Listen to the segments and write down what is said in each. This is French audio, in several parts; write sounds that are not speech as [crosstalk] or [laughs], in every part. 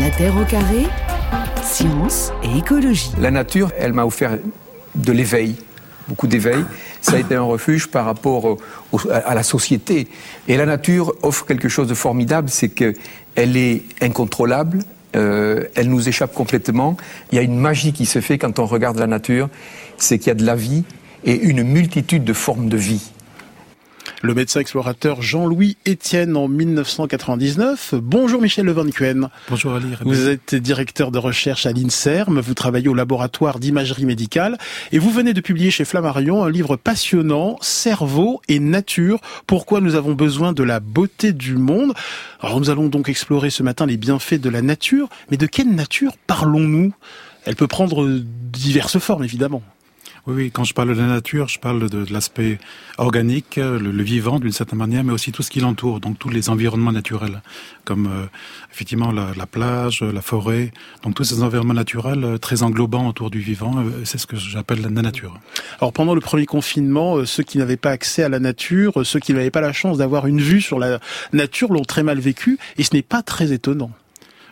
La Terre au carré, science et écologie. La nature, elle m'a offert de l'éveil, beaucoup d'éveil. Ça a été un refuge par rapport à la société. Et la nature offre quelque chose de formidable, c'est qu'elle est incontrôlable, euh, elle nous échappe complètement. Il y a une magie qui se fait quand on regarde la nature, c'est qu'il y a de la vie et une multitude de formes de vie. Le médecin explorateur Jean-Louis Etienne en 1999. Bonjour Michel Levancuen. Bonjour Ali. Vous êtes directeur de recherche à l'INSERM, vous travaillez au laboratoire d'imagerie médicale et vous venez de publier chez Flammarion un livre passionnant, Cerveau et nature, pourquoi nous avons besoin de la beauté du monde. Alors nous allons donc explorer ce matin les bienfaits de la nature, mais de quelle nature parlons-nous? Elle peut prendre diverses formes évidemment. Oui, quand je parle de la nature, je parle de, l'aspect organique, le, vivant d'une certaine manière, mais aussi tout ce qui l'entoure, donc tous les environnements naturels, comme euh, effectivement la, plage, la forêt, donc tous ces environnements naturels euh, très englobants autour du vivant, euh, c'est ce que j'appelle la nature. Alors pendant le premier confinement, ceux qui n'avaient pas accès à la nature, ceux qui n'avaient pas la chance d'avoir une vue sur la nature l'ont très mal vécu, et ce n'est pas très étonnant.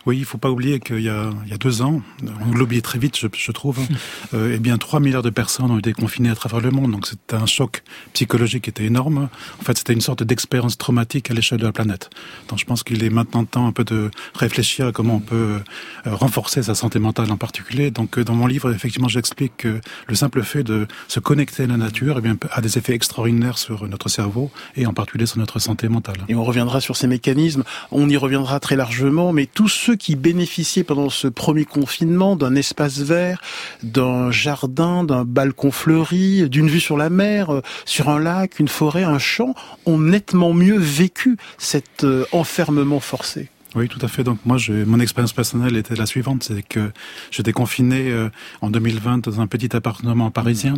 Oui, il faut pas oublier qu'il y, a, il y a deux ans, on l'oublie très vite, je, je trouve, [laughs] euh, eh bien 3 milliards de personnes ont été confinées à travers le monde. Donc c'était un choc psychologique qui était énorme. En fait, c'était une sorte d'expérience traumatique à l'échelle de la planète. Donc je pense qu'il est maintenant temps un peu de réfléchir à comment on peut euh, renforcer sa santé mentale en particulier. Donc euh, dans mon livre, effectivement, j'explique que le simple fait de se connecter à la nature eh bien, a des effets extraordinaires sur notre cerveau et en particulier sur notre santé mentale. Et on reviendra sur ces mécanismes. On y reviendra très largement, mais tous ceux qui bénéficiaient pendant ce premier confinement d'un espace vert, d'un jardin, d'un balcon fleuri, d'une vue sur la mer, euh, sur un lac, une forêt, un champ, ont nettement mieux vécu cet euh, enfermement forcé. Oui, tout à fait. Donc moi, mon expérience personnelle était la suivante, c'est que j'étais confiné euh, en 2020 dans un petit appartement parisien,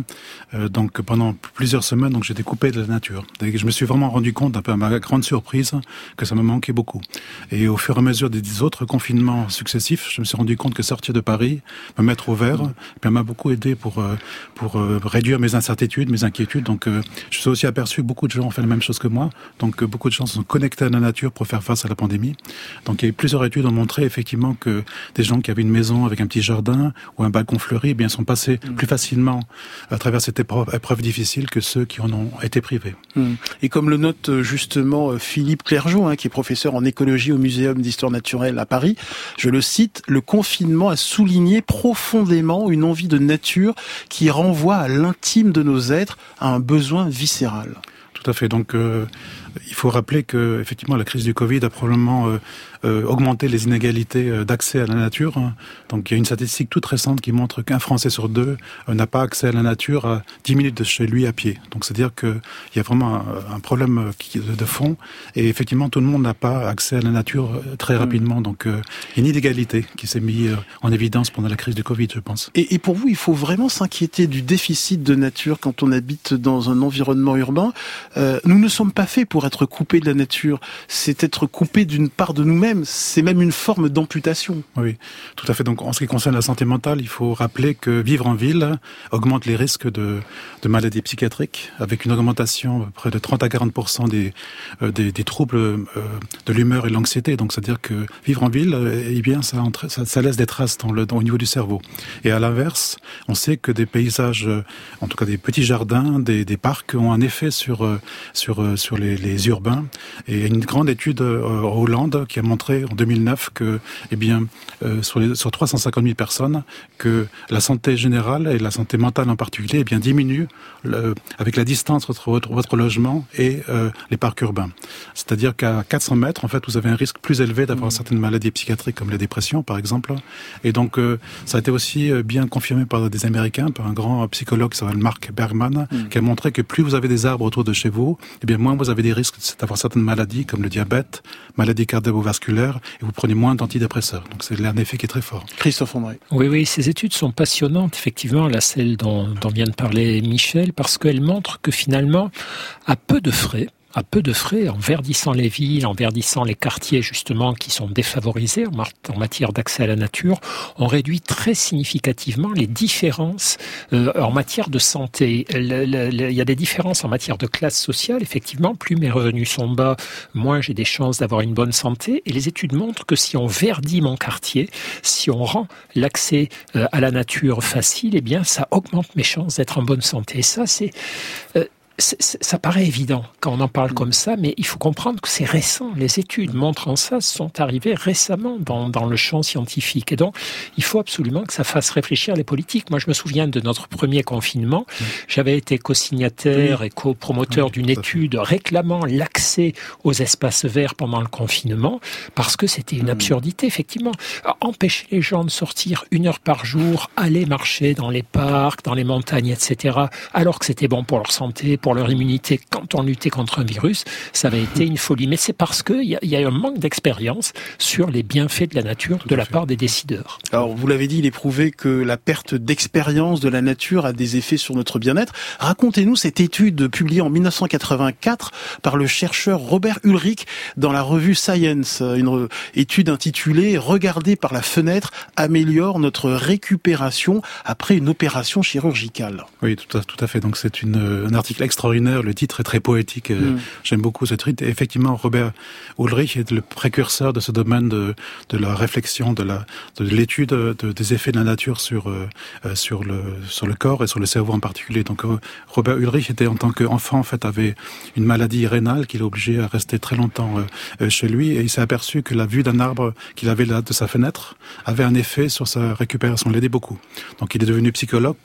euh, donc pendant plusieurs semaines, donc j'étais coupé de la nature. Et je me suis vraiment rendu compte, un peu à ma grande surprise, que ça me manquait beaucoup. Et au fur et à mesure des autres confinements successifs, je me suis rendu compte que sortir de Paris, me mettre au vert, mmh. m'a beaucoup aidé pour euh, pour réduire mes incertitudes, mes inquiétudes. Donc je suis aussi aperçu que beaucoup de gens ont fait la même chose que moi. Donc beaucoup de gens sont connectés à la nature pour faire face à la pandémie. Donc il y a eu plusieurs études ont montré effectivement que des gens qui avaient une maison avec un petit jardin ou un balcon fleuri, eh bien sont passés mm. plus facilement à travers cette épreuve, difficile que ceux qui en ont été privés. Mm. Et comme le note euh, justement euh, Philippe Clergeau, hein, qui est professeur en écologie au Muséum d'histoire naturelle à Paris, je le cite, le confinement a souligné profondément une envie de nature qui renvoie à l'intime de nos êtres, à un besoin viscéral. Tout à fait. Donc, euh, il faut rappeler que effectivement la crise du Covid a probablement euh, euh, augmenté les inégalités euh, d'accès à la nature. Donc il y a une statistique toute récente qui montre qu'un Français sur deux n'a pas accès à la nature à 10 minutes de chez lui à pied. Donc c'est-à-dire qu'il y a vraiment un, problème de fond et effectivement tout le monde n'a pas accès à la nature très mm. rapidement. Donc il y a une inégalité qui s'est mise en évidence pendant la crise du Covid, je pense. Et pour vous, il faut vraiment s'inquiéter du déficit de nature quand on habite dans un environnement urbain. nous ne sommes pas faits pour être coupé de la nature, c'est être coupé d'une part de nous-mêmes, c'est même une forme d'amputation. Oui, tout à fait. Donc en ce qui concerne la santé mentale, il faut rappeler que vivre en ville augmente les risques de, maladies psychiatriques, avec une augmentation près de 30 à 40 des, euh, des, troubles euh, de l'humeur et de l'anxiété. Donc c'est-à-dire que vivre en ville, euh, eh bien, ça, laisse des traces au niveau du cerveau. Et à l'inverse, on sait que des paysages, en tout cas des petits jardins, des, parcs, ont un effet sur, les urbains. Et une grande étude euh, en Hollande qui a montré en 2009 que, eh bien, euh, sur, les, sur 350 000 personnes, que la santé générale et la santé mentale en particulier, eh bien, diminue avec la distance entre votre, votre logement et euh, les parcs urbains. C'est-à-dire qu'à 400 mètres, en fait, vous avez un risque plus élevé d'avoir mmh. certaines maladies psychiatriques comme la dépression, par exemple. Et donc, ça a été aussi bien confirmé par des Américains, par un grand psychologue qui s'appelle Mark Bergman, mmh. qui a montré que plus vous avez des arbres autour de chez vous, eh bien, moins vous avez des risques c'est d'avoir certaines maladies comme le diabète, maladie cardiovasculaire, et vous prenez moins d'antidépresseurs. Donc c'est un effet qui est très fort. Christophe André. Oui, oui, ces études sont passionnantes, effectivement, là, celle dont, dont vient de parler Michel, parce qu'elles montrent que finalement, à peu de frais, à peu de frais, en verdissant les villes, en verdissant les quartiers justement qui sont défavorisés en, matière d'accès à la nature, on réduit très significativement les différences euh, en matière de santé. il y a des différences en matière de classe sociale, effectivement. Plus mes revenus sont bas, moins j'ai des chances d'avoir une bonne santé. Et les études montrent que si on verdit mon quartier, si on rend l'accès euh, à la nature facile, eh bien ça augmente mes chances d'être en bonne santé. Ça, c'est euh, ça paraît évident quand on en parle comme ça, mais il faut comprendre que c'est récent. Les études montrant ça sont arrivées récemment dans, dans, le champ scientifique. Et donc, il faut absolument que ça fasse réfléchir les politiques. Moi, je me souviens de notre premier confinement. J'avais été co-signataire et co-promoteur d'une étude réclamant l'accès aux espaces verts pendant le confinement, parce que c'était une absurdité, effectivement. Empêcher les gens de sortir une heure par jour, aller marcher dans les parcs, dans les montagnes, etc., alors que c'était bon pour leur santé, pour leur immunité quand on luttait contre un virus, ça avait été une folie. Mais c'est parce qu'il y, y, a un manque d'expérience sur les bienfaits de la nature de la part des décideurs. Alors, vous l'avez dit, il est prouvé que la perte d'expérience de la nature a des effets sur notre bien-être. Racontez-nous cette étude publiée en 1984 par le chercheur Robert Ulrich dans la revue Science, une étude intitulée Regarder par la fenêtre améliore notre récupération après une opération chirurgicale. Oui, tout à, tout à fait. Donc c'est un article extraordinaire. Le titre est très poétique. Euh, mm. J'aime beaucoup ce titre. Et effectivement, Robert Ulrich est le précurseur de ce domaine de, de la réflexion, de la de l'étude de, des effets de la nature sur euh, euh, sur le sur le corps et sur le cerveau en particulier. Donc Robert Ulrich était en tant qu'enfant en fait avait une maladie rénale qu'il est obligé à rester très longtemps chez lui et il s'est aperçu que la vue d'un arbre qu'il avait là de sa fenêtre avait un effet sur sa récupération, l'aidait beaucoup. Donc il est devenu psychologue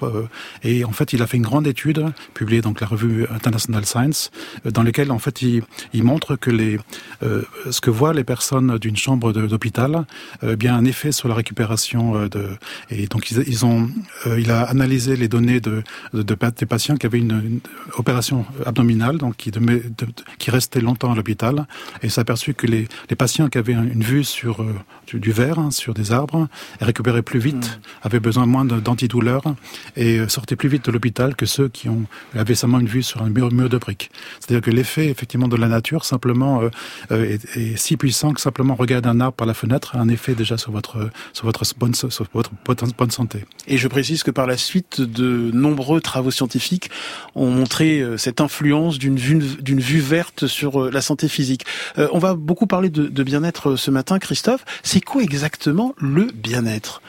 et en fait il a fait une grande étude publiée donc la revue International Science, euh, dans lesquels en fait il, il montre que les euh, ce que voient les personnes d'une chambre d'hôpital euh, bien un effet sur la récupération euh, de et donc ils, ils ont euh, il a analysé les données de, de, de des patients qui avaient une, une opération abdominale donc qui de, qui restaient longtemps à l'hôpital et s'est aperçu que les, les patients qui avaient une vue sur du, du verre hein, sur des arbres récupéraient plus vite, mmh. avaient besoin moins d'antidouleurs et sortaient plus vite de l'hôpital que ceux qui ont avaient seulement une vue sur un mur, de briques. C'est-à-dire que l'effet effectivement de la nature simplement euh, euh, est, si puissant que simplement regarder un arbre par la fenêtre a un effet déjà sur votre sur votre bonne sur votre bonne santé. Et je précise que par la suite de nombreux travaux scientifiques ont montré euh, cette influence d'une vue vue verte sur la santé physique. On va beaucoup parler de bien-être ce matin, Christophe. C'est quoi exactement le bien-être?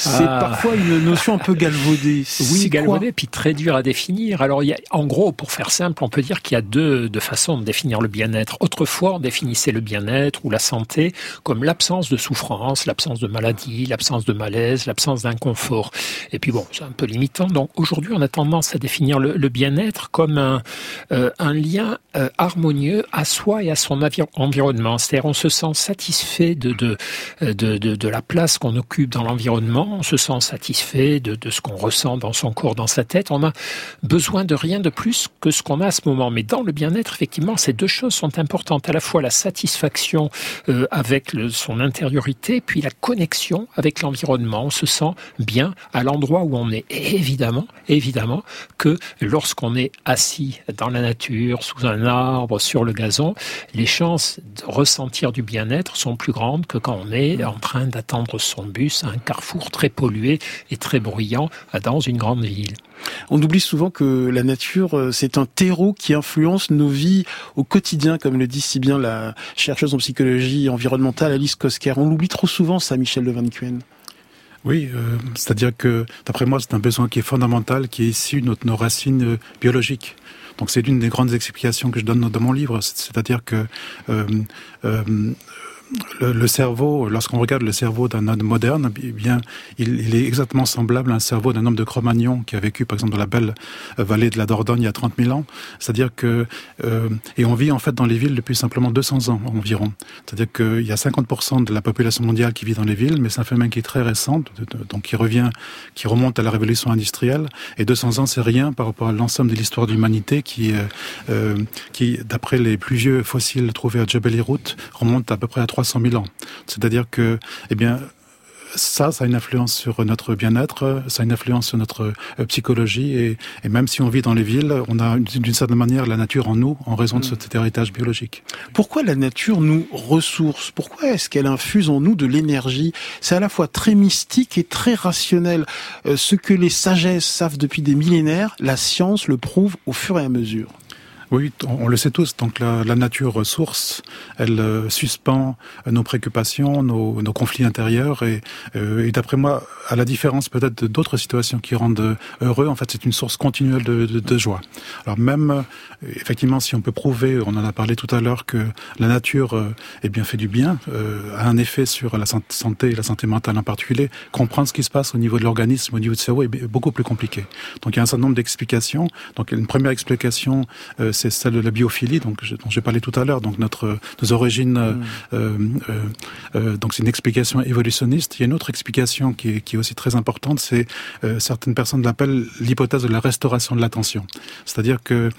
C'est ah. parfois une notion un peu galvaudée. Oui, galvaudée, puis très dur à définir. Alors, il y a, en gros, pour faire simple, on peut dire qu'il y a deux, deux façons de définir le bien-être. Autrefois, on définissait le bien-être ou la santé comme l'absence de souffrance, l'absence de maladie, l'absence de malaise, l'absence d'inconfort. Et puis bon, c'est un peu limitant. Donc aujourd'hui, on a tendance à définir le, le bien-être comme un, euh, un lien euh, harmonieux à soi et à son environnement. C'est-à-dire, on se sent satisfait de, de, de, de, de la place qu'on occupe dans l'environnement on se sent satisfait de, ce qu'on ressent dans son corps, dans sa tête. On a besoin de rien de plus que ce qu'on a à ce moment. Mais dans le bien-être, effectivement, ces deux choses sont importantes. À la fois la satisfaction euh, avec son intériorité, puis la connexion avec l'environnement. On se sent bien à l'endroit où on est. Et évidemment, évidemment que lorsqu'on est assis dans la nature, sous un arbre, sur le gazon, les chances de ressentir du bien-être sont plus grandes que quand on est en train d'attendre son bus à un carrefour très pollué et très bruyant dans une grande ville. On oublie souvent que la nature, euh, c'est un terreau qui influence nos vies au quotidien, comme le dit si bien la chercheuse en psychologie environnementale Alice Kosker. On l'oublie trop souvent, ça, Michel de Van. Oui, euh, c'est-à-dire que, d'après moi, c'est un besoin qui est fondamental, qui est issu de nos, nos racines euh, biologiques. Donc c'est l'une des grandes explications que je donne dans mon livre, c'est-à-dire que euh, euh, le, le cerveau, lorsqu'on regarde le cerveau d'un homme moderne, eh bien, il, il, est exactement semblable à un cerveau d'un homme de Cro-Magnon qui a vécu, par exemple, dans la belle vallée de la Dordogne il y a 30 000 ans. C'est-à-dire que, euh, et on vit en fait dans les villes depuis simplement 200 ans environ. C'est-à-dire qu'il y a 50% de la population mondiale qui vit dans les villes, mais c'est un phénomène qui est très récent, donc qui revient, qui remonte à la révolution industrielle. Et 200 ans, c'est rien par rapport à l'ensemble de l'histoire de l'humanité qui, euh, euh, qui, d'après les plus vieux fossiles trouvés à Jebel Irhout, remonte à peu près à 300 000 ans. C'est-à-dire que, eh bien, ça, ça a une influence sur notre bien-être, ça a une influence sur notre psychologie, et, et, même si on vit dans les villes, on a d'une certaine manière la nature en nous, en raison de mm. cet héritage biologique. Pourquoi la nature nous ressource? Pourquoi est-ce qu'elle infuse en nous de l'énergie? C'est à la fois très mystique et très rationnel. ce que les sagesses savent depuis des millénaires, la science le prouve au fur et à mesure. Oui, on le sait tous. Donc la, la nature ressource, elle euh, suspend nos préoccupations, nos, conflits intérieurs. Et, euh, et d'après moi, à la différence peut-être d'autres situations qui rendent heureux, en fait, c'est une source continuelle de, joie. Alors même, euh, effectivement, si on peut prouver, on en a parlé tout à l'heure, que la nature est bien fait du bien, a un effet sur la santé et la santé mentale en particulier, comprendre ce qui se passe au niveau de l'organisme, au niveau du cerveau est beaucoup plus compliqué. Donc il y a un certain nombre d'explications. Donc une première explication, c'est celle de la biophilie, donc dont j'ai parlé tout à l'heure. Donc notre nos origines, mm. euh, euh, euh, donc c'est une explication évolutionniste. Il y a une autre explication qui est, qui est aussi très importante, c'est certaines personnes l'appellent l'hypothèse de la restauration de l'attention, c'est-à-dire que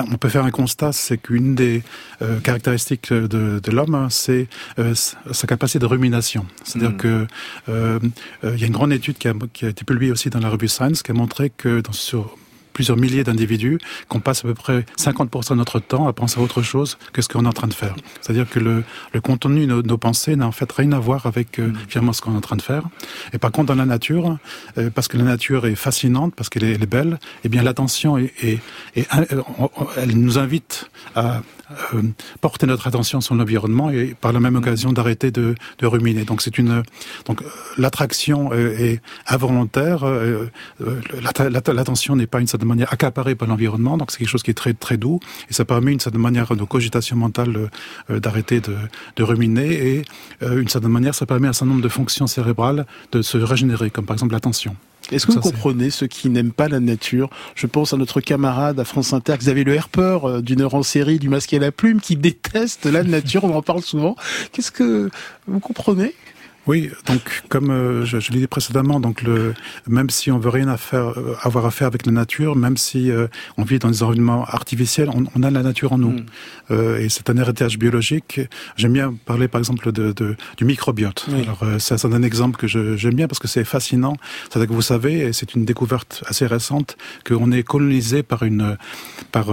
on peut faire un constat, c'est qu'une des euh, caractéristiques de, de l'homme, hein, c'est euh, sa capacité de rumination. C'est-à-dire mm. que euh, il y a une grande étude qui a, qui a, été publiée aussi dans la revue Science qui a montré que dans, sur plusieurs milliers d'individus, qu'on passe à peu près 50% de notre temps à penser à autre chose que ce qu'on est en train de faire. C'est-à-dire que le, le contenu de nos, nos pensées n'a en fait rien à voir avec euh, mm. finalement ce qu'on est en train de faire. Et par contre, dans la nature, euh, parce que la nature est fascinante, parce qu'elle est, est, belle, eh bien l'attention est, est, est, elle nous invite à euh, porter notre attention sur l'environnement et par la même occasion d'arrêter de, de, ruminer. Donc c'est une donc l'attraction est involontaire. L'attention n'est pas une certaine manière accaparée par l'environnement, donc c'est quelque chose qui est très très doux et ça permet une certaine manière de cogitation mentale euh, d'arrêter de, de, ruminer et euh, une certaine manière ça permet à un certain nombre de fonctions cérébrales de se régénérer, comme par exemple l'attention. Est-ce que vous comprenez ceux qui n'aiment pas la nature? Je pense à notre camarade à France Inter, Xavier Le Herper, euh, d'une heure en série du masque et la plume, qui déteste la nature, on en parle souvent. Qu'est-ce que vous comprenez? Oui, donc comme euh, je, je l'ai dit précédemment, donc le, même si on veut rien à faire, euh, avoir à faire avec la nature, même si euh, on vit dans des environnements artificiels, on, on a la nature en nous, mm. Euh, et c'est un héritage biologique. J'aime bien parler par exemple de, de du microbiote. Oui. Alors euh, c'est un exemple que j'aime bien parce que c'est fascinant. C'est que vous savez, et c'est une découverte assez récente, qu'on est colonisé par une par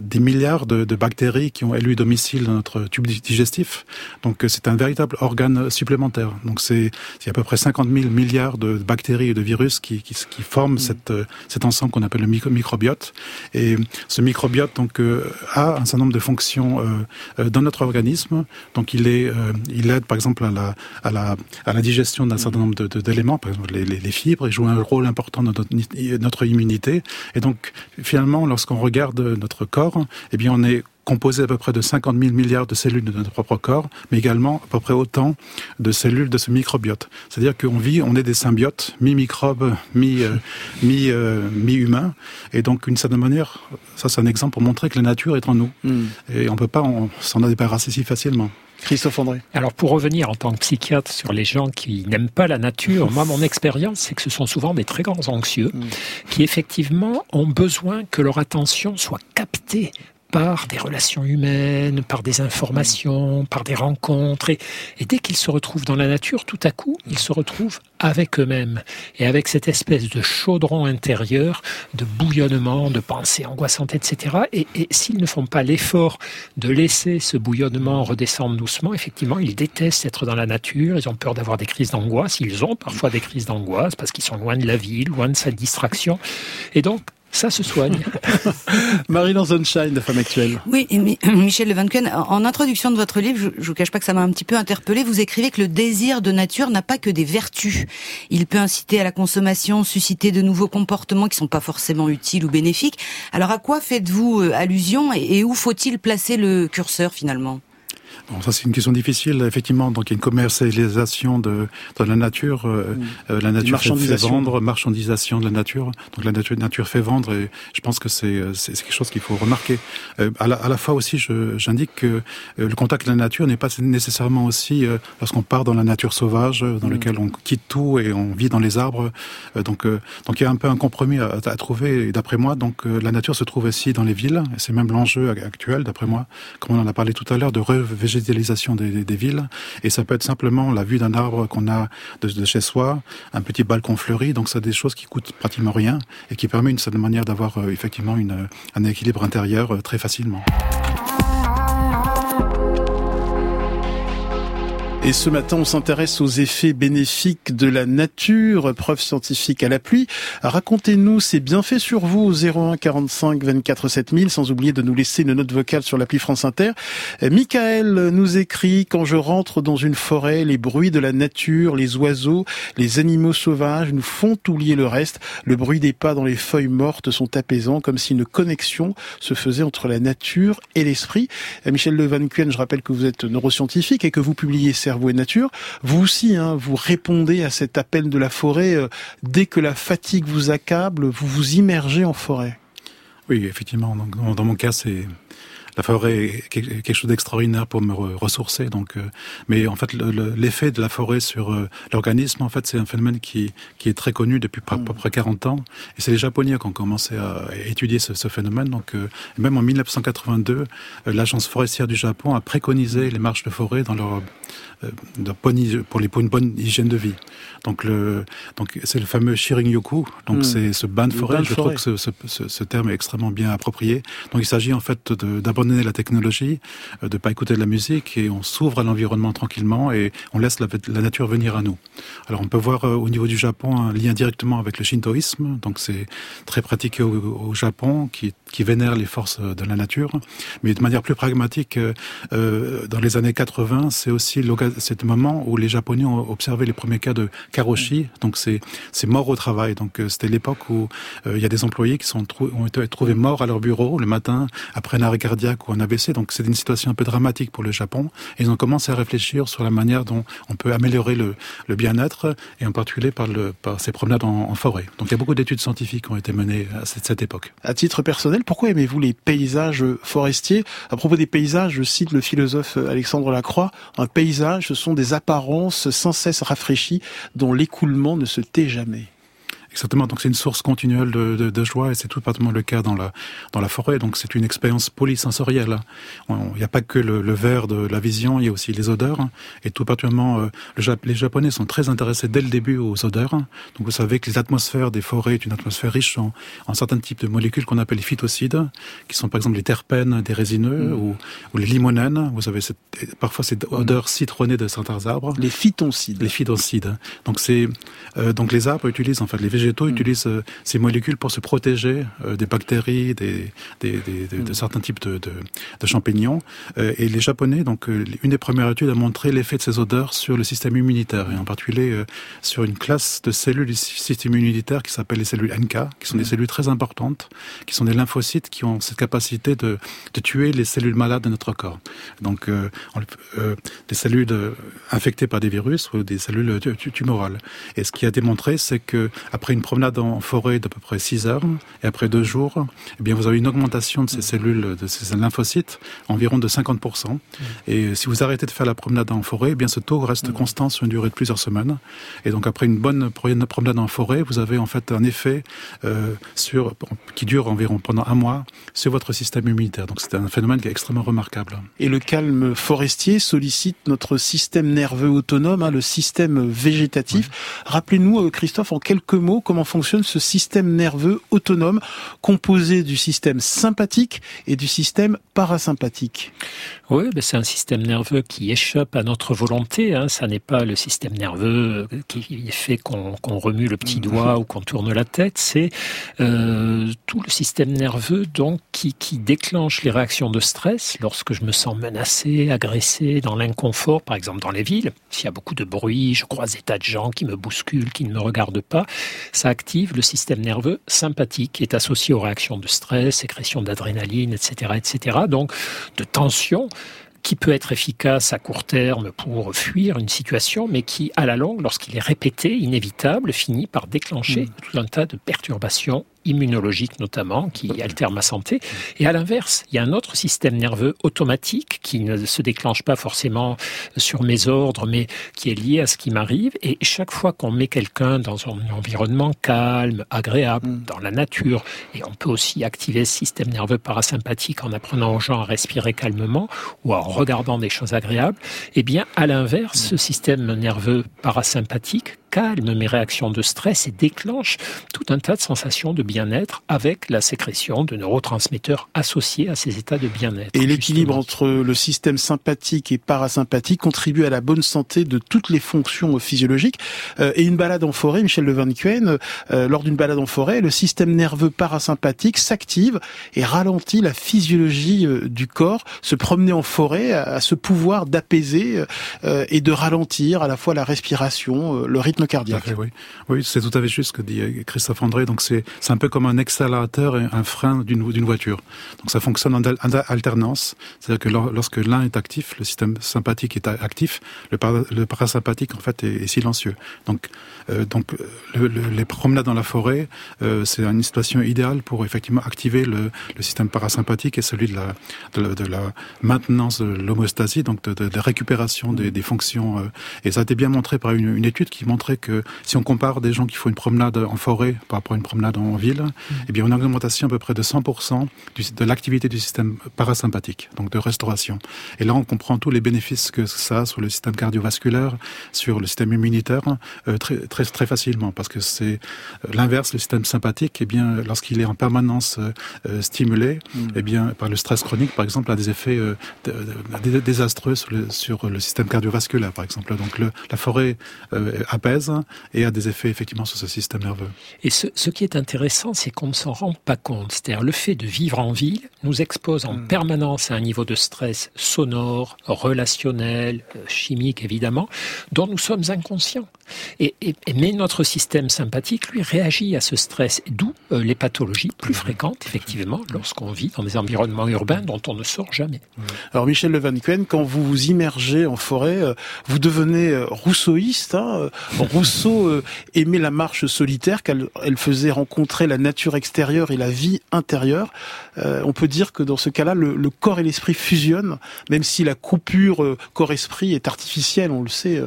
des milliards de, de bactéries qui ont élu domicile dans notre tube digestif. Donc c'est un véritable organe supplémentaire. Donc donc c'est à peu près 50 000 milliards de bactéries et de virus qui, qui, qui forment mmh. cette, euh, cet ensemble qu'on appelle le micro microbiote. Et ce microbiote donc euh, a un certain nombre de fonctions euh, dans notre organisme. Donc il est euh, il aide par exemple à la à la à la digestion d'un certain nombre d'éléments, par exemple les, les, les, fibres, il joue un rôle important dans notre, notre immunité. Et donc finalement, lorsqu'on regarde notre corps, eh bien on est composé à peu près de 50 000 milliards de cellules de notre propre corps, mais également à peu près autant de cellules de ce microbiote. C'est-à-dire qu'on vit, on est des symbiotes, mi-microbes, mi-humains, mi, euh, [laughs] mi et donc d'une certaine manière, ça c'est un exemple pour montrer que la nature est en nous, mm. et on peut pas s'en débarrasser si facilement. Christophe André. Alors pour revenir en tant que psychiatre sur les gens qui n'aiment pas la nature, moi mon [laughs] expérience c'est que ce sont souvent des très grands anxieux mm. qui effectivement ont besoin que leur attention soit captée par des relations humaines, par des informations, par des rencontres. Et, dès qu'ils se retrouvent dans la nature, tout à coup, ils se retrouvent avec eux-mêmes et avec cette espèce de chaudron intérieur, de bouillonnement, de pensées angoissantes, etc. Et, et s'ils ne font pas l'effort de laisser ce bouillonnement redescendre doucement, effectivement, ils détestent être dans la nature, ils ont peur d'avoir des crises d'angoisse, ils ont parfois des crises d'angoisse parce qu'ils sont loin de la ville, loin de sa distraction. Et donc, ça se soigne. [laughs] Marie-Laure Sunshine, de Femme Actuelle. Oui, [clears throat] Michel Levanquen, en introduction de votre livre, je ne vous cache pas que ça m'a un petit peu interpellé. Vous écrivez que le désir de nature n'a pas que des vertus. Il peut inciter à la consommation, susciter de nouveaux comportements qui sont pas forcément utiles ou bénéfiques. Alors à quoi faites-vous euh, allusion et où faut-il placer le curseur finalement? Bon, ça c'est une question difficile. Effectivement, donc il y a une commercialisation de, de la nature. Euh, mmh. Euh, la nature fait, vendre, marchandisation de la nature. Donc la nature, nature fait vendre et je pense que c'est euh, c'est quelque chose qu'il faut remarquer. Euh, à, la, à la fois aussi, j'indique que euh, le contact avec la nature n'est pas nécessairement aussi lorsqu'on part dans la nature sauvage, dans mmh. lequel on quitte tout et on vit dans les arbres. donc donc il y a un peu un compromis à, à trouver. Et d'après moi, donc la nature se trouve aussi dans les villes. C'est même l'enjeu actuel, d'après moi, comme on en a parlé tout à l'heure, de revêtir végétalisation des, des, villes. Et ça peut être simplement la vue d'un arbre qu'on a de, chez soi, un petit balcon fleuri. Donc, c'est des choses qui coûtent pratiquement rien et qui permettent une certaine manière d'avoir euh, effectivement une, un équilibre intérieur euh, très facilement. Et ce matin, on s'intéresse aux effets bénéfiques de la nature, preuve scientifique à la pluie. Racontez-nous ces bienfaits sur vous au 01 45 24 7000, sans oublier de nous laisser une note vocale sur l'appli France Inter. Michael nous écrit, quand je rentre dans une forêt, les bruits de la nature, les oiseaux, les animaux sauvages nous font oublier le reste. Le bruit des pas dans les feuilles mortes sont apaisants, comme si une connexion se faisait entre la nature et l'esprit. Michel Le Van je rappelle que vous êtes neuroscientifique et que vous publiez et Nature. Vous aussi, hein, vous répondez à cet appel de la forêt. Euh, dès que la fatigue vous accable, vous vous immergez en forêt. Oui, effectivement. Donc, dans mon cas, c'est la forêt est quelque chose d'extraordinaire pour me ressourcer. Donc, euh, mais en fait, l'effet de la forêt sur euh, l'organisme, en fait, c'est un phénomène qui, qui est très connu depuis à peu près 40 ans. Et c'est les Japonais qui ont commencé à étudier ce, ce phénomène. Donc, euh, même en 1982, l'agence forestière du Japon a préconisé les marches de forêt dans leur pour, les, pour une bonne hygiène de vie. Donc le donc c'est le fameux Shirin-yoku. Donc hmm. c'est ce bain de forêt. Je trouve que ce, ce, ce, terme est extrêmement bien approprié. Donc il s'agit en fait d'abandonner la technologie, euh, de pas écouter de la musique et on s'ouvre à l'environnement tranquillement et on laisse la, la, nature venir à nous. Alors on peut voir euh, au niveau du Japon un lien directement avec le shintoïsme. Donc c'est très pratiqué au, au, Japon qui, qui vénère les forces de la nature. Mais de manière plus pragmatique, euh, euh dans les années 80, c'est aussi c'est le moment où les Japonais ont observé les premiers cas de karoshi, donc c'est c'est mort au travail. Donc euh, c'était l'époque où euh, il y a des employés qui sont ont été trouvés morts à leur bureau le matin après un arrêt cardiaque ou un AVC. Donc c'est une situation un peu dramatique pour le Japon. Et ils ont commencé à réfléchir sur la manière dont on peut améliorer le, le bien-être et en particulier par le par ces promenades en, en forêt. Donc il y a beaucoup d'études scientifiques qui ont été menées à cette, cette époque. À titre personnel, pourquoi aimez-vous les paysages forestiers? À propos des paysages, je cite le philosophe Alexandre Lacroix, un paysage ce sont des apparences sans cesse rafraîchies dont l'écoulement ne se tait jamais. Exactement. Donc c'est une source continuelle de, de, de joie et c'est tout particulièrement le cas dans la dans la forêt. Donc c'est une expérience polysensorielle. Il n'y a pas que le, le vert de la vision, il y a aussi les odeurs. Et tout particulièrement, euh, le, les Japonais sont très intéressés dès le début aux odeurs. Donc vous savez que les atmosphères des forêts est une atmosphère riche en, en certains types de molécules qu'on appelle les phytocides, qui sont par exemple les terpènes des résineux mm. ou, ou, les limonènes. Vous avez cette, parfois cette odeur citronnée de certains arbres. Les phytoncides. Les phytoncides. Donc c'est euh, donc les arbres utilisent en fait les végétaux mm. utilisent euh, ces molécules pour se protéger euh, des bactéries, des, des, des de, mm. certains types de, de, de champignons. Euh, et les Japonais, donc une des premières études a montré l'effet de ces odeurs sur le système immunitaire et en particulier sur une classe de cellules du système immunitaire qui s'appelle les cellules NK, qui sont des mm. cellules très importantes, qui sont des lymphocytes qui ont cette capacité de, de tuer les cellules malades de notre corps. Donc euh, des cellules infectées par des virus ou des cellules tumorales. Et ce qui a démontré, c'est que après une promenade en forêt d'à peu près 6 heures, et après deux jours, eh bien, vous avez une augmentation de ces cellules, de ces lymphocytes, environ de 50%. Mmh. Et si vous arrêtez de faire la promenade en forêt, eh bien, ce taux reste mmh. constant sur une durée de plusieurs semaines. Et donc, après une bonne promenade en forêt, vous avez en fait un effet euh, sur, qui dure environ pendant un mois sur votre système immunitaire. Donc, c'est un phénomène qui est extrêmement remarquable. Et le calme forestier sollicite notre système nerveux autonome, hein, le système végétatif. Rappelez-nous, euh, Christophe, en quelques mots, comment fonctionne ce système nerveux autonome composé du système sympathique et du système parasympathique? Oui, c'est un système nerveux qui échappe à notre volonté. Hein. Ça n'est pas le système nerveux qui fait qu'on remue le petit doigt ou qu'on tourne la tête. C'est euh, tout le système nerveux donc qui, qui déclenche les réactions de stress lorsque je me sens menacé, agressé, dans l'inconfort, par exemple dans les villes. S'il y a beaucoup de bruit, je croise des tas de gens qui me bousculent, qui ne me regardent pas ça active le système nerveux sympathique qui est associé aux réactions de stress, sécrétion d'adrénaline, etc., etc. Donc, de tension qui peut être efficace à court terme pour fuir une situation, mais qui, à la longue, lorsqu'il est répété, inévitable, finit par déclencher mmh. tout un tas de perturbations immunologique notamment, qui altère ma santé. Et à l'inverse, il y a un autre système nerveux automatique qui ne se déclenche pas forcément sur mes ordres, mais qui est lié à ce qui m'arrive. Et chaque fois qu'on met quelqu'un dans un environnement calme, agréable, mm. dans la nature, et on peut aussi activer ce système nerveux parasympathique en apprenant aux gens à respirer calmement ou en regardant des choses agréables, eh bien, à l'inverse, ce système nerveux parasympathique calme mes réactions de stress et déclenche tout un tas de sensations de bien-être avec la sécrétion de neurotransmetteurs associés à ces états de bien-être. Et l'équilibre entre le système sympathique et parasympathique contribue à la bonne santé de toutes les fonctions physiologiques. Euh, et une balade en forêt, Michel Le Van euh, lors d'une balade en forêt, le système nerveux parasympathique s'active et ralentit la physiologie euh, du corps. Se promener en forêt a, ce pouvoir d'apaiser et de ralentir à la fois la respiration, le rythme cardiaque. oui, oui c'est tout à fait juste ce que dit euh, Christophe André. Donc c'est un peu comme un accélérateur et un frein d'une voiture. Donc ça fonctionne en, alternance. C'est-à-dire que lorsque l'un est actif, le système sympathique est actif, le, le parasympathique en fait est, silencieux. Donc euh, donc le, les promenades dans la forêt, euh, c'est une situation idéale pour effectivement activer le, le, système parasympathique et celui de la de la, maintenance de l'homéostasie, donc de, la récupération des, des fonctions. Euh, et ça a été bien montré par une, étude qui que si on compare des gens qui font une promenade en forêt par rapport à une promenade en ville, mmh. eh bien, on a une augmentation à peu près de 100% de l'activité du système parasympathique, donc de restauration. Et là, on comprend tous les bénéfices que ça a sur le système cardiovasculaire, sur le système immunitaire, euh, très, très, très facilement, parce que c'est euh, l'inverse, le système sympathique, eh bien, lorsqu'il est en permanence euh, stimulé, mmh. eh bien, par le stress chronique, par exemple, a des effets désastreux sur le, sur le, système cardiovasculaire, par exemple. Donc, le, la forêt apaise et a des effets effectivement sur ce système nerveux. Et ce, ce qui est intéressant, c'est qu'on ne s'en rend pas compte. C'est-à-dire le fait de vivre en ville nous expose en hmm. permanence à un niveau de stress sonore, relationnel, euh, chimique évidemment, dont nous sommes inconscients. Et, et, mais notre système sympathique, lui, réagit à ce stress, d'où euh, les pathologies plus fréquentes, effectivement, lorsqu'on vit dans des environnements urbains dont on ne sort jamais. Alors Michel Le Van quand vous vous immergez en forêt, euh, vous devenez rousseauiste. Hein Rousseau euh, aimait la marche solitaire, qu'elle elle faisait rencontrer la nature extérieure et la vie intérieure. Euh, on peut dire que dans ce cas-là, le, corps et l'esprit fusionnent, même si la coupure euh, corps-esprit est artificielle, on le sait.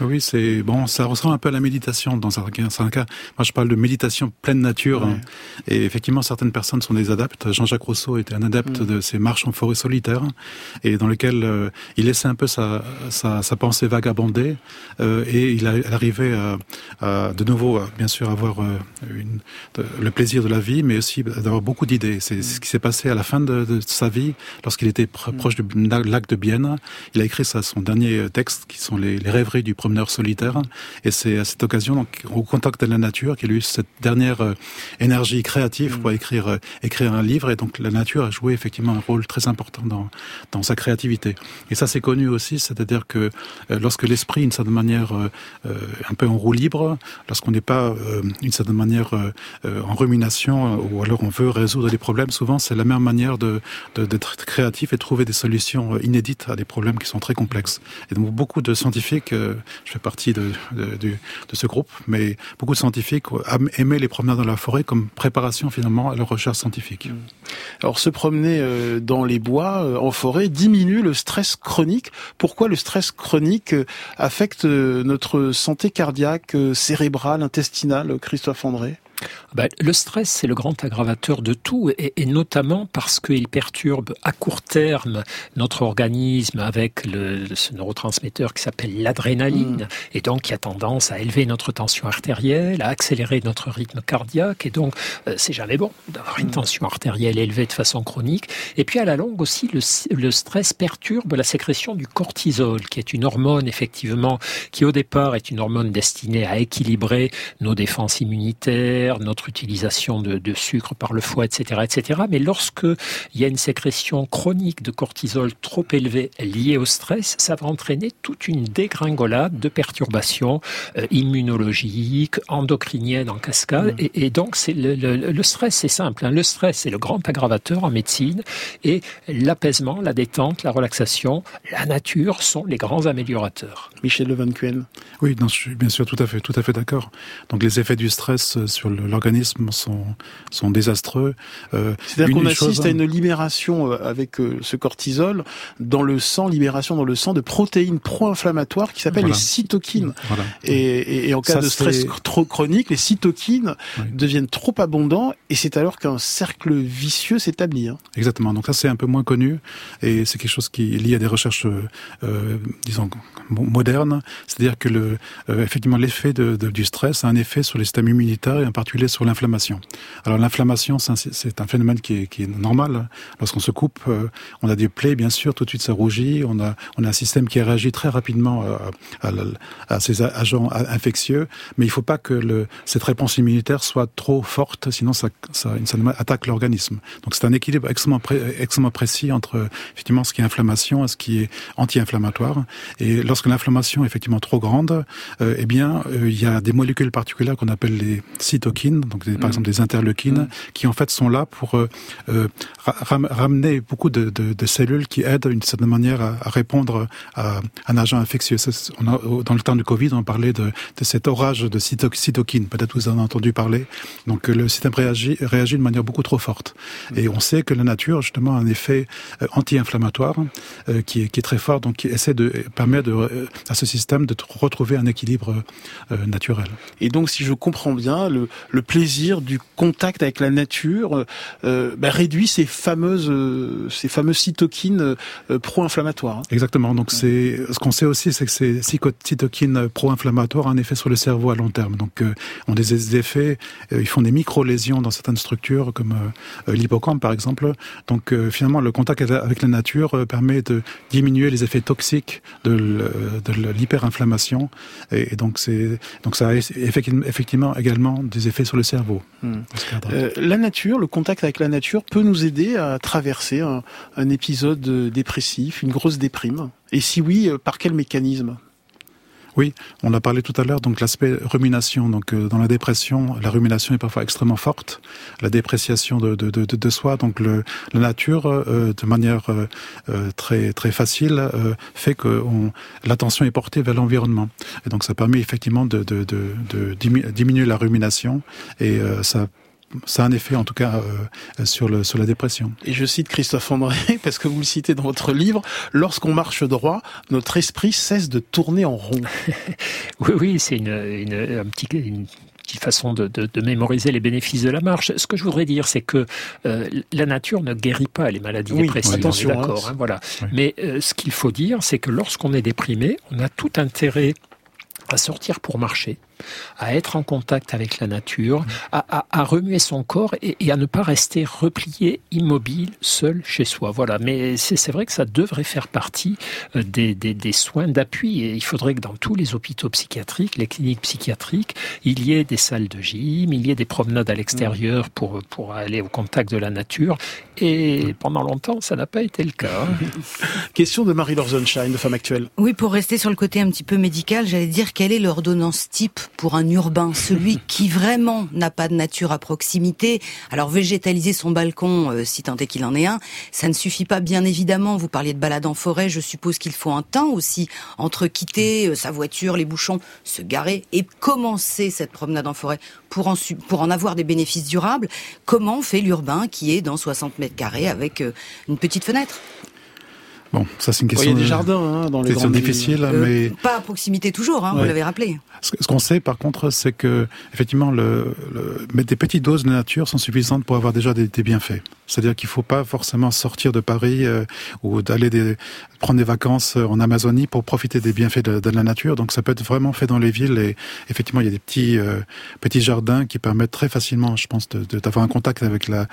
Oui, c'est bon, ça ressemble un peu à la méditation dans un, cas. Moi, je parle de méditation pleine nature, hein. et effectivement, certaines personnes sont des adeptes. Jean-Jacques Rousseau était un adepte mm. de ces marches en forêt solitaire, et dans lequel il laissait un peu sa, sa, sa pensée vagabonder, et il a, arriver à, de nouveau, bien sûr, avoir euh, le plaisir de la vie, mais aussi d'avoir beaucoup d'idées. C'est ce qui s'est passé à la fin de, sa vie, lorsqu'il était mm. proche du lac de Bienne. Il a écrit ça, son dernier texte, qui sont les, rêveries du promeneur solitaire. Et c'est à cette occasion, donc, au contact de la nature, qu'il a eu cette dernière euh, énergie créative pour mm. écrire, euh, écrire un livre. Et donc, la nature a joué effectivement un rôle très important dans, dans sa créativité. Et ça, c'est connu aussi, c'est-à-dire que lorsque l'esprit, d'une certaine manière, un peu en roue libre, lorsqu'on n'est pas euh, d'une certaine manière euh, euh, en rumination ou alors on veut résoudre des problèmes, souvent c'est la meilleure manière de d'être créatif et trouver des solutions inédites à des problèmes qui sont très complexes. Et donc beaucoup de scientifiques, je fais partie de, de, de, ce groupe, mais beaucoup de scientifiques aimaient les promenades dans la forêt comme préparation finalement à leur recherche scientifique. Alors se promener dans les bois, en forêt, diminue le stress chronique. Pourquoi le stress chronique affecte notre santé cardiaque euh, cérébrale, intestinale, Christophe André? Ben, le stress, c'est le grand aggravateur de tout, et, notamment parce qu'il perturbe à court terme notre organisme avec le, ce neurotransmetteur qui s'appelle l'adrénaline, mm. et donc qui a tendance à élever notre tension artérielle, à accélérer notre rythme cardiaque, et donc euh, c'est jamais bon d'avoir une mm. tension artérielle élevée de façon chronique. Et puis à la longue aussi, le, le stress perturbe la sécrétion du cortisol, qui est une hormone effectivement qui au départ est une hormone destinée à équilibrer nos défenses immunitaires notre utilisation de, sucre par le foie, etc., etc. Mais lorsque il y a une sécrétion chronique de cortisol trop élevée liée au stress, ça va entraîner toute une dégringolade de perturbations euh, immunologiques, endocriniennes en cascade. Mmh. Et, donc, c'est le, stress, c'est simple. Hein. Le stress, c'est le grand aggravateur en médecine. Et l'apaisement, la détente, la relaxation, la nature sont les grands améliorateurs. Michel Le Van Oui, non, je suis bien sûr tout à fait, tout à fait d'accord. Donc, les effets du stress sur le l'organisme sont, sont désastreux. Euh, C'est-à-dire qu'on assiste à une libération euh, avec euh, ce cortisol dans le sang, libération dans le sang de protéines pro-inflammatoires qui s'appellent les cytokines. Voilà. Et, et, en cas de stress trop chronique, les cytokines deviennent trop abondants et c'est alors qu'un cercle vicieux s'établit. Hein. Exactement. Donc ça c'est un peu moins connu et c'est quelque chose qui est lié à des recherches, euh, disons, modernes. C'est-à-dire que le, effectivement l'effet de, de, du stress a un effet sur les systèmes immunitaires et en particulier sur l'inflammation. Alors l'inflammation, c'est un, phénomène qui est, normal. Lorsqu'on se coupe, euh, on a des plaies, bien sûr, tout de suite ça rougit. On a, un système qui réagit très rapidement euh, à, ces agents infectieux, mais il ne faut pas que cette réponse immunitaire soit trop forte, sinon ça, attaque l'organisme. Donc c'est un équilibre extrêmement, extrêmement précis entre effectivement ce qui est inflammation et ce qui est anti-inflammatoire. Et lorsque l'inflammation est effectivement trop grande, euh, eh bien il y a des molécules particulières qu'on appelle les cytokines, donc par mm. exemple des interleukines, mm. qui en fait sont là pour euh, euh ramener beaucoup de, de, de, cellules qui aident d'une certaine manière à, à, répondre à un agent infectieux. On a, dans le temps du Covid, on parlait de, de cet orage de cytokines. Peut-être vous en avez entendu parler. Donc le système réagit, réagit de manière beaucoup trop forte. Mm. Et on sait que la nature justement a un effet euh, anti-inflammatoire euh, qui, est, qui est très fort, donc qui essaie de permettre de, à ce système de retrouver un équilibre naturel. Et donc, si je comprends bien, le, le plaisir du contact avec la nature euh, bah, réduit ces fameuses, euh, ces fameuses cytokines euh, pro-inflammatoires. Hein. Exactement. Donc, c'est ce qu'on sait aussi, c'est que ces cytokines pro-inflammatoires ont un effet sur le cerveau à long terme. Donc, euh, ont des effets, ils font des micro-lésions dans certaines structures, comme l'hippocampe, par exemple. Donc, finalement, le contact avec la nature permet de diminuer les effets toxiques de l'hyperinflammation. Et donc, c'est donc ça a effectivement également des effets sur le cerveau. Hmm. Euh, la nature, le contact avec la nature peut nous aider à traverser un, un épisode dépressif, une grosse déprime. Et si oui, euh, par quel mécanisme? Oui, on a parlé tout à l'heure, donc l'aspect rumination. Donc euh, dans la dépression, la rumination est parfois extrêmement forte, la dépréciation de, de, de, de soi. Donc le, la nature, euh, de manière euh, très très facile, fait que l'attention est portée vers l'environnement. Et donc ça permet effectivement de, de, de, diminuer la rumination et ça ça a un effet en tout cas euh, sur, le, sur la dépression. Et je cite Christophe André, [laughs] parce que vous le citez dans votre livre, lorsqu'on marche droit, notre esprit cesse de tourner en rond. [laughs] oui, oui, c'est une, une, un petit, une petite façon de, de, de, mémoriser les bénéfices de la marche. Ce que je voudrais dire, c'est que euh, la nature ne guérit pas les maladies oui, dépressives. Attention, d'accord. Hein, hein, voilà. Oui. Mais euh, ce qu'il faut dire, c'est que lorsqu'on est déprimé, on a tout intérêt à sortir pour marcher à être en contact avec la nature, à, à, à remuer son corps et, et, à ne pas rester replié, immobile, seul chez soi. Voilà. Mais c'est vrai que ça devrait faire partie euh, des, des, des soins d'appui. Et il faudrait que dans tous les hôpitaux psychiatriques, les cliniques psychiatriques, il y ait des salles de gym, il y ait des promenades à l'extérieur pour, pour aller au contact de la nature. Et pendant longtemps, ça n'a pas été le cas. [laughs] Question de Marie-Laure de Femme Actuelle. Oui, pour rester sur le côté un petit peu médical, j'allais dire quelle est l'ordonnance type pour un urbain, celui [laughs] qui vraiment n'a pas de nature à proximité. Alors végétaliser son balcon, euh, si tant est qu'il en ait un, ça ne suffit pas bien évidemment. Vous parliez de balade en forêt, je suppose qu'il faut un temps aussi entre quitter euh, sa voiture, les bouchons, se garer et commencer cette promenade en forêt pour en, pour en avoir des bénéfices durables. Comment fait l'urbain qui est dans 60 mètres carrés avec euh, une petite fenêtre? Bon, ça c'est une question. Il y a des jardins hein, dans les grandes difficile, euh, mais pas à proximité toujours. Hein, ouais. Vous l'avez rappelé. Ce qu'on sait, par contre, c'est que effectivement, des petites doses de nature sont suffisantes pour avoir déjà des, bienfaits. C'est-à-dire qu'il ne faut pas forcément sortir de Paris euh, ou d'aller prendre des vacances en Amazonie pour profiter des bienfaits de, la nature. Donc ça peut être vraiment fait dans les villes et effectivement il y a des petits euh, jardins qui permettent très facilement, je pense, d'avoir un contact avec la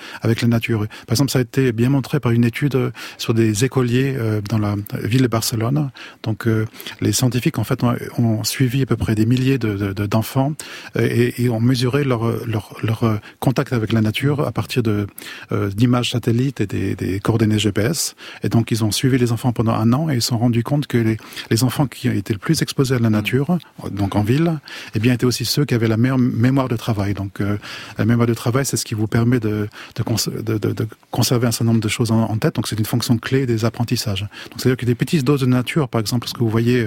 nature. Par exemple, ça a été bien montré par une étude sur des écoliers euh, dans la ville de Barcelone. Donc euh, les scientifiques en fait ont, ont, suivi à peu près des milliers d'enfants de, de, et, et, ont mesuré leur, leur, leur contact avec la nature à partir de d'images satellites et des, des, coordonnées GPS. Et donc ils ont suivi les enfants pendant un an et ils se sont rendus compte que les, les enfants qui étaient le plus exposés à la nature, donc en ville, eh bien étaient aussi ceux qui avaient la meilleure mémoire de travail. Donc la mémoire de travail, c'est ce qui vous permet de, de, conserver un certain nombre de choses en tête. Donc c'est une fonction clé des apprentissages. Donc c'est-à-dire que des petites doses de nature, par exemple, ce que vous voyez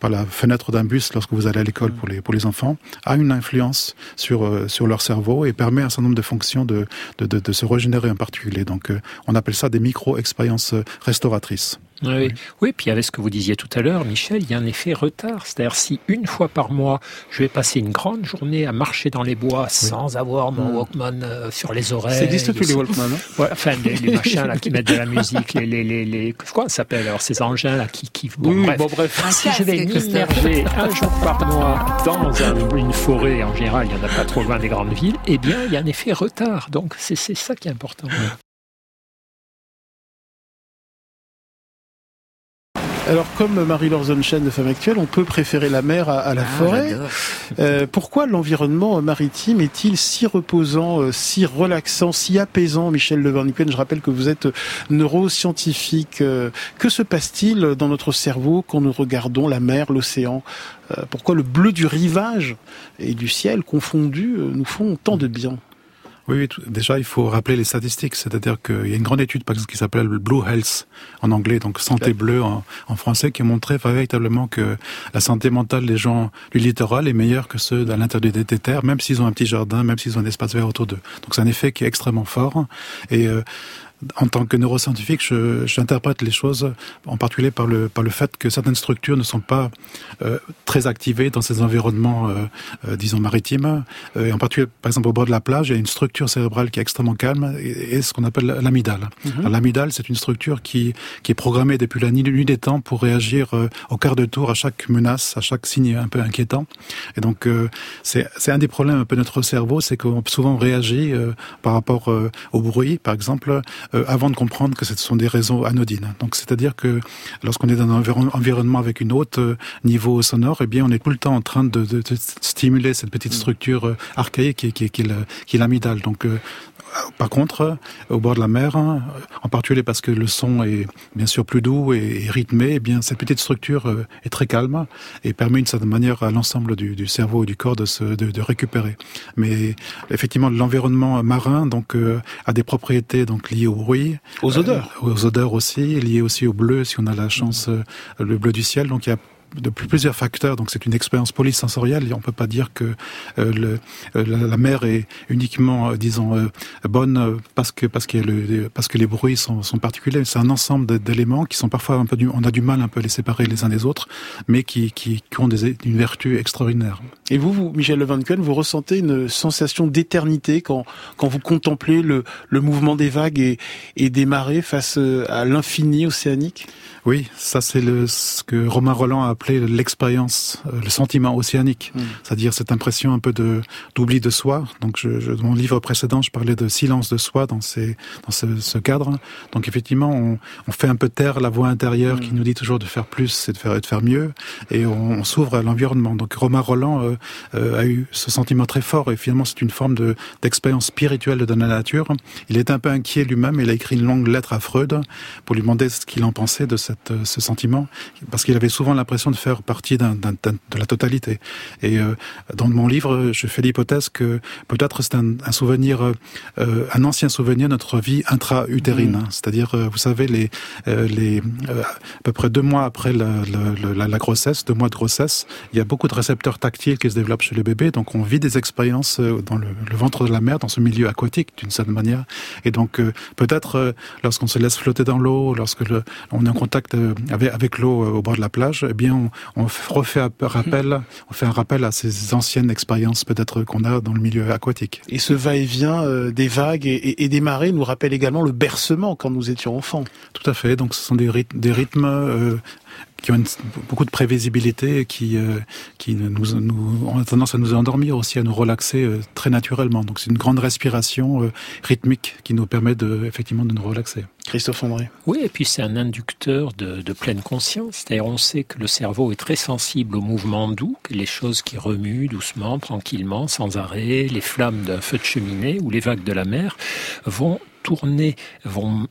par la fenêtre d'un bus lorsque vous allez à l'école pour les, pour les enfants, a une influence sur, sur leur cerveau et permet un certain nombre de fonctions de, de, de, de se régénérer en particulier. Donc euh, on appelle ça des micro-expériences restauratrices. Oui. oui, puis avec ce que vous disiez tout à l'heure, Michel, il y a un effet retard. C'est-à-dire si une fois par mois, je vais passer une grande journée à marcher dans les bois oui. sans avoir mon mmh. Walkman euh, sur les oreilles. Ça existe plus les Walkman, hein ouais, Enfin, les, les machins là qui mettent de la musique, les, les, les, les quoi ça s'appelle alors ces engins là qui, qui bon, bref. Bon, bref. Si je vais m'immerger un jour par mois dans un, une forêt, en général, il n'y en a pas trop loin des grandes villes, eh bien, il y a un effet retard. Donc c'est ça qui est important. Alors, comme Marie-Laure Zonchen de Femme Actuelle, on peut préférer la mer à, à la ah, forêt. Euh, pourquoi l'environnement maritime est-il si reposant, euh, si relaxant, si apaisant Michel Leverniquen, je rappelle que vous êtes neuroscientifique. Euh, que se passe-t-il dans notre cerveau quand nous regardons la mer, l'océan? Pourquoi le bleu du rivage et du ciel confondus nous font tant de bien? Oui, oui, déjà, il faut rappeler les statistiques. C'est-à-dire qu'il y a une grande étude, par exemple, qui s'appelle Blue Health en anglais, donc santé bleue en, en, français, qui a montré véritablement que la santé mentale des gens du littoral est meilleure que ceux à l'intérieur des terres, même s'ils ont un petit jardin, même s'ils ont un espace vert autour d'eux. Donc c'est un effet qui est extrêmement fort. Et euh, en tant que neuroscientifique, j'interprète les choses en particulier par le, par le fait que certaines structures ne sont pas euh, très activées dans ces environnements, euh, euh, disons, maritimes. Euh, et en particulier, par exemple, au bord de la plage, il y a une structure cérébrale qui est extrêmement calme et, et ce qu'on appelle l'amidale. Mm -hmm. L'amidale, c'est une structure qui, qui est programmée depuis la nuit des temps pour réagir euh, au quart de tour à chaque menace, à chaque signe un peu inquiétant. Et donc, euh, c'est un des problèmes un peu de notre cerveau, c'est qu'on souvent réagit par rapport au bruit, par exemple, euh, avant de comprendre que ce sont des réseaux anodines. Donc c'est-à-dire que lorsqu'on est dans un environnement avec une haute euh, niveau sonore, eh bien on est tout le temps en train de, de, de stimuler cette petite mm. structure euh, archaïque qui, qui, qui, qui est l'amidale. Donc par contre, au bord de la mer, en particulier parce que le son est bien sûr plus doux et, rythmé, eh bien cette petite structure est très calme et permet d'une certaine manière à l'ensemble du, du, cerveau et du corps de, se, de, de récupérer. Mais effectivement, l'environnement marin donc euh, a des propriétés donc liées au bruit, aux odeurs, euh, aux odeurs aussi, liées aussi au bleu si on a la chance, euh, le bleu du ciel. Donc il y a de plusieurs facteurs. Donc c'est une expérience polysensorielle. Et on peut pas dire que euh, le, euh, la, la, mer est uniquement, euh, disons, euh, bonne parce que parce que le, parce que les bruits sont, sont particuliers. C'est un ensemble d'éléments qui sont parfois un peu du, on a du mal un peu à les séparer les uns des autres, mais qui, qui, qui ont des, une vertu extraordinaire. Et vous, vous Michel Levanquen, vous ressentez une sensation d'éternité quand quand vous contemplez le, le mouvement des vagues et, et des marées face à l'infini océanique? Oui, ça c'est le ce que Romain Roland a appelé l'expérience, euh, le sentiment océanique, mm. c'est-à-dire cette impression un peu de d'oubli de soi. Donc, je, je, dans mon livre précédent, je parlais de silence de soi dans ces dans ce, ce cadre. Donc, effectivement, on, on, fait un peu taire la voix intérieure mm. qui nous dit toujours de faire plus et de faire et de faire mieux, et on, on s'ouvre à l'environnement. Donc, Romain Roland euh, euh, a eu ce sentiment très fort, et finalement, c'est une forme de d'expérience spirituelle de la nature. Il est un peu inquiet lui-même. Il a écrit une longue lettre à Freud pour lui demander ce qu'il en pensait de cette ce sentiment, parce qu'il avait souvent l'impression de faire partie d'un, d'un, de la totalité. Et euh, dans mon livre, je fais l'hypothèse que peut-être c'est un, un souvenir, euh, un ancien souvenir de notre vie intra-utérine. Mmh. C'est-à-dire, euh, vous savez, les, les, à peu près deux mois après la, la, la, la, grossesse, deux mois de grossesse, il y a beaucoup de récepteurs tactiles qui se développent chez le bébé. Donc, on vit des expériences dans le, le ventre de la mère, dans ce milieu aquatique, d'une certaine manière. Et donc, peut-être, lorsqu'on se laisse flotter dans l'eau, lorsque le, on est en contact avec, avec l'eau au bord de la plage, eh bien, on, on refait un rappel, on fait un rappel à ces anciennes expériences peut-être qu'on a dans le milieu aquatique. Et ce va-et-vient euh, des vagues et, et, et, des marées nous rappelle également le bercement quand nous étions enfants. Tout à fait. Donc, ce sont des rythmes, des rythmes euh, qui ont une, beaucoup de prévisibilité et qui, euh, qui nous, nous, ont tendance à nous endormir aussi, à nous relaxer euh, très naturellement. Donc c'est une grande respiration euh, rythmique qui nous permet de, effectivement de nous relaxer. Christophe André. Oui, et puis c'est un inducteur de, de pleine conscience. C'est-à-dire on sait que le cerveau est très sensible aux mouvements doux, que les choses qui remuent doucement, tranquillement, sans arrêt, les flammes d'un feu de cheminée ou les vagues de la mer vont tourner, vont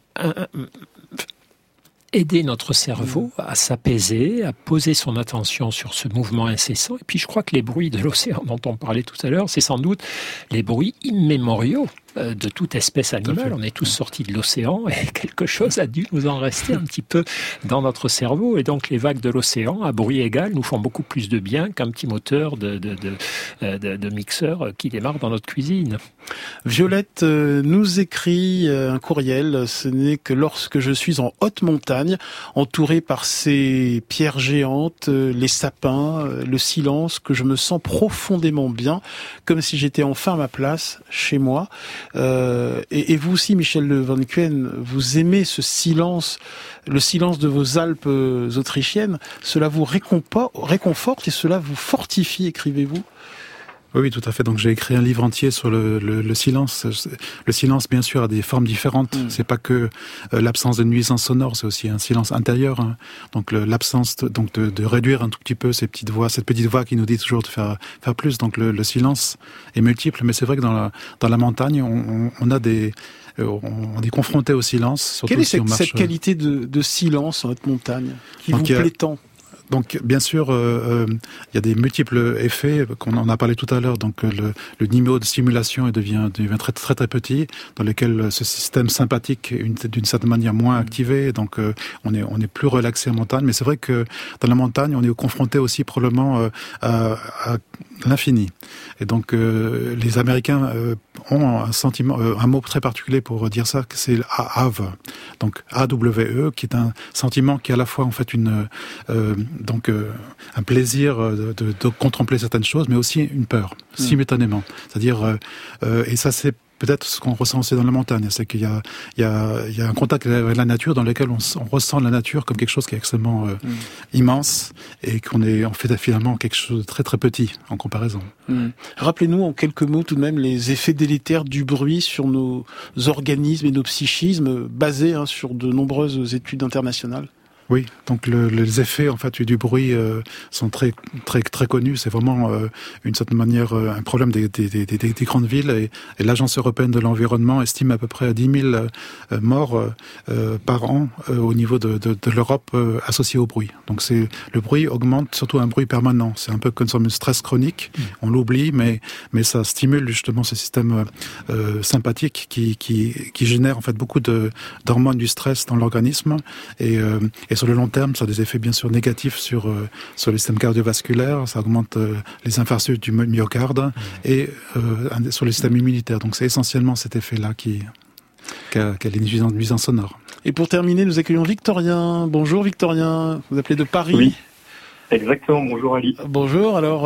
aider notre cerveau à s'apaiser, à poser son attention sur ce mouvement incessant. Et puis je crois que les bruits de l'océan dont on parlait tout à l'heure, c'est sans doute les bruits immémoriaux de toute espèce animale. On est tous sortis de l'océan et [laughs] quelque chose a dû nous en rester un petit peu dans notre cerveau. Et donc les vagues de l'océan, à bruit égal, nous font beaucoup plus de bien qu'un petit moteur de, de, de, euh, de, mixeur qui démarre dans notre cuisine. Violette euh, nous écrit un courriel. Ce n'est que lorsque je suis en haute montagne, entouré par ces pierres géantes, les sapins, le silence, que je me sens profondément bien, comme si j'étais enfin à ma place chez moi. Euh, et, vous aussi, Michel Van Kuen, vous aimez ce silence, le silence de vos Alpes euh, autrichiennes. Cela vous réconforte et cela vous fortifie, écrivez-vous? Oui, tout à fait. Donc j'ai écrit un livre entier sur le, le, silence. Le silence, bien sûr, a des formes différentes. Mm. C'est pas que euh, l'absence de nuisance sonore, c'est aussi un silence intérieur. Hein. Donc l'absence, donc de, de, réduire un tout petit peu ces petites voix, cette petite voix qui nous dit toujours de faire faire plus. Donc le, silence est multiple, mais c'est vrai que dans la dans la montagne, on, on a des on est confronté au silence. Quelle est cette, cette euh, qualité de, de, silence en haute montagne qui vous plaît tant? Donc, bien sûr, euh, euh, il y a des multiples effets qu'on en a parlé tout à l'heure. Donc, euh, le, niveau de stimulation devient, devient très, très très petit, dans lequel ce système sympathique est d'une certaine manière moins activé. Donc, on est on est plus relaxé en montagne. Mais c'est vrai que dans la montagne, on est confronté aussi probablement à, à l'infini. Et donc, les Américains ont un sentiment, un mot très particulier pour dire ça, c'est AVE. Donc, A-W-E, qui est un sentiment qui est à la fois en fait une donc euh, un plaisir euh, de, de, contempler certaines choses, mais aussi une peur mm. simultanément. C'est-à-dire, euh, et ça c'est peut-être ce qu'on ressent aussi dans la montagne, c'est qu'il y a, il y, a, il y a un contact avec la nature dans lequel on, on ressent la nature comme quelque chose qui est extrêmement mm. immense et qu'on est en fait finalement quelque chose de très très petit en comparaison. Mm. Rappelez-nous en quelques mots tout de même les effets délétères du bruit sur nos organismes et nos psychismes basés hein, sur de nombreuses études internationales. Oui, donc le, les effets en fait du bruit euh, sont très très très connus. C'est vraiment euh, une certaine manière euh, un problème des, des, des, des grandes villes et, et l'agence européenne de l'environnement estime à peu près à 10 000 morts par an au niveau de, de, de l'Europe associée au bruit. Donc c'est le bruit augmente surtout un bruit permanent. C'est un peu comme un stress chronique. Mmh. On l'oublie, mais mais ça stimule justement ce système sympathique qui, qui qui génère en fait beaucoup de d'hormones du stress dans l'organisme et, et et sur le long terme, ça a des effets bien sûr négatifs sur euh, sur le système cardiovasculaire, ça augmente euh, les infarctus du myocarde mmh. et euh, sur le système immunitaire. Donc c'est essentiellement cet effet-là qui qui a, qui a les nuisances sonores. Et pour terminer, nous accueillons Victorien. Bonjour Victorien, vous appelez de Paris. Oui. Exactement, bonjour Ali. Bonjour, alors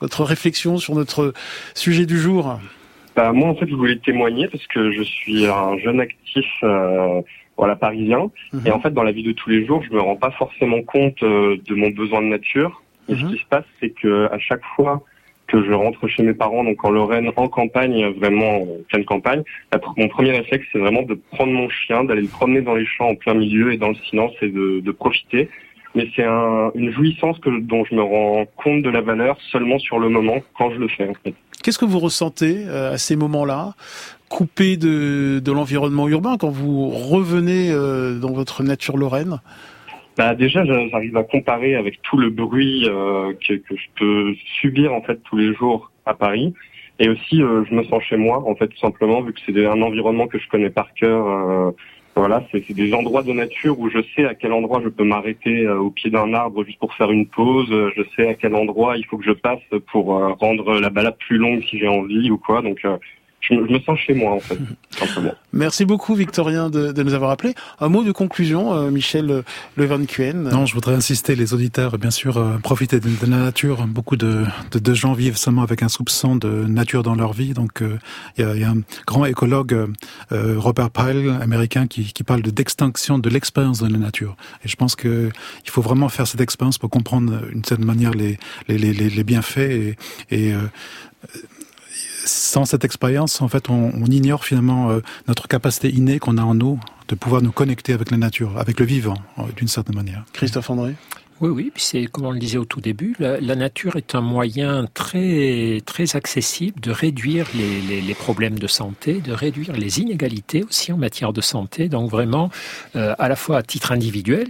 votre réflexion sur notre sujet du jour? Bah, Moi en fait je voulais témoigner parce que je suis un jeune actif voilà parisien. Mhm. Et en fait, dans la vie de tous les jours, je me rends pas forcément compte euh, de mon besoin de nature. Et ce mhm. qui se passe, c'est que à chaque fois que je rentre chez mes parents, donc en Lorraine, en campagne, vraiment en pleine campagne, mon premier réflexe, c'est vraiment de prendre mon chien, d'aller le promener dans les champs en plein milieu et dans le silence et de, de profiter. Mais c'est un, une jouissance que, dont je me rends compte de la valeur seulement sur le moment quand je le fais. En fait. Qu'est-ce que vous ressentez euh, à ces moments-là coupé de, l'environnement urbain quand vous revenez euh, dans votre nature lorraine? Bah déjà, j'arrive à comparer avec tout le bruit euh, que, je peux subir en fait tous les jours à Paris, et aussi je me sens chez moi en fait tout simplement vu que c'est un environnement que je connais par cœur. Voilà, c'est des endroits de nature où je sais à quel endroit je peux m'arrêter au pied d'un arbre juste pour faire une pause. Je sais à quel endroit il faut que je passe pour rendre la balade plus longue si j'ai envie ou quoi. Donc je, me sens chez moi en fait. [laughs] Simplement. Merci beaucoup Victorien de, de, nous avoir appelé. Un mot de conclusion, euh, Michel Levan Cuen. Non, je voudrais insister, les auditeurs, bien sûr, euh, profiter de, de, la nature. Beaucoup de, de, gens vivent seulement avec un soupçon de nature dans leur vie. Donc, euh, il y, a, y, a, un grand écologue, Robert Pyle, américain, qui, qui parle de d'extinction de l'expérience de la nature. Et je pense que il faut vraiment faire cette expérience pour comprendre d'une certaine manière les, les, les, les bienfaits et, et sans cette expérience, en fait, on, ignore finalement euh, notre capacité innée qu'on a en nous de pouvoir nous connecter avec la nature, avec le vivant, euh, d'une certaine manière. Christophe André? Oui, oui, c'est comme on le disait au tout début, la, nature est un moyen très très accessible de réduire les, les, problèmes de santé, de réduire les inégalités aussi en matière de santé. Donc vraiment, euh, à la fois à titre individuel,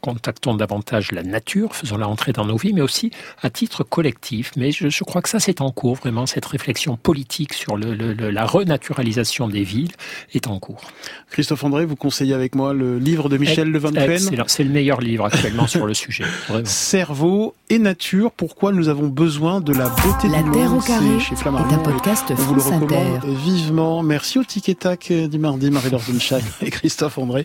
contactons davantage la nature, faisons-la entrer dans nos vies, mais aussi à titre collectif. Mais je, je crois que ça, c'est en cours, vraiment, cette réflexion politique sur le, la renaturalisation des villes est en cours. Christophe André, vous conseillez avec moi le livre de Michel Le Van C'est le meilleur livre actuellement sur le sujet. [laughs] Cerveau et nature, pourquoi nous avons besoin de la beauté la du Terre au carré chez est un podcast On vous le recommande vivement. Merci au Tic et Tac du mardi, Marie-Laure [laughs] et Christophe André.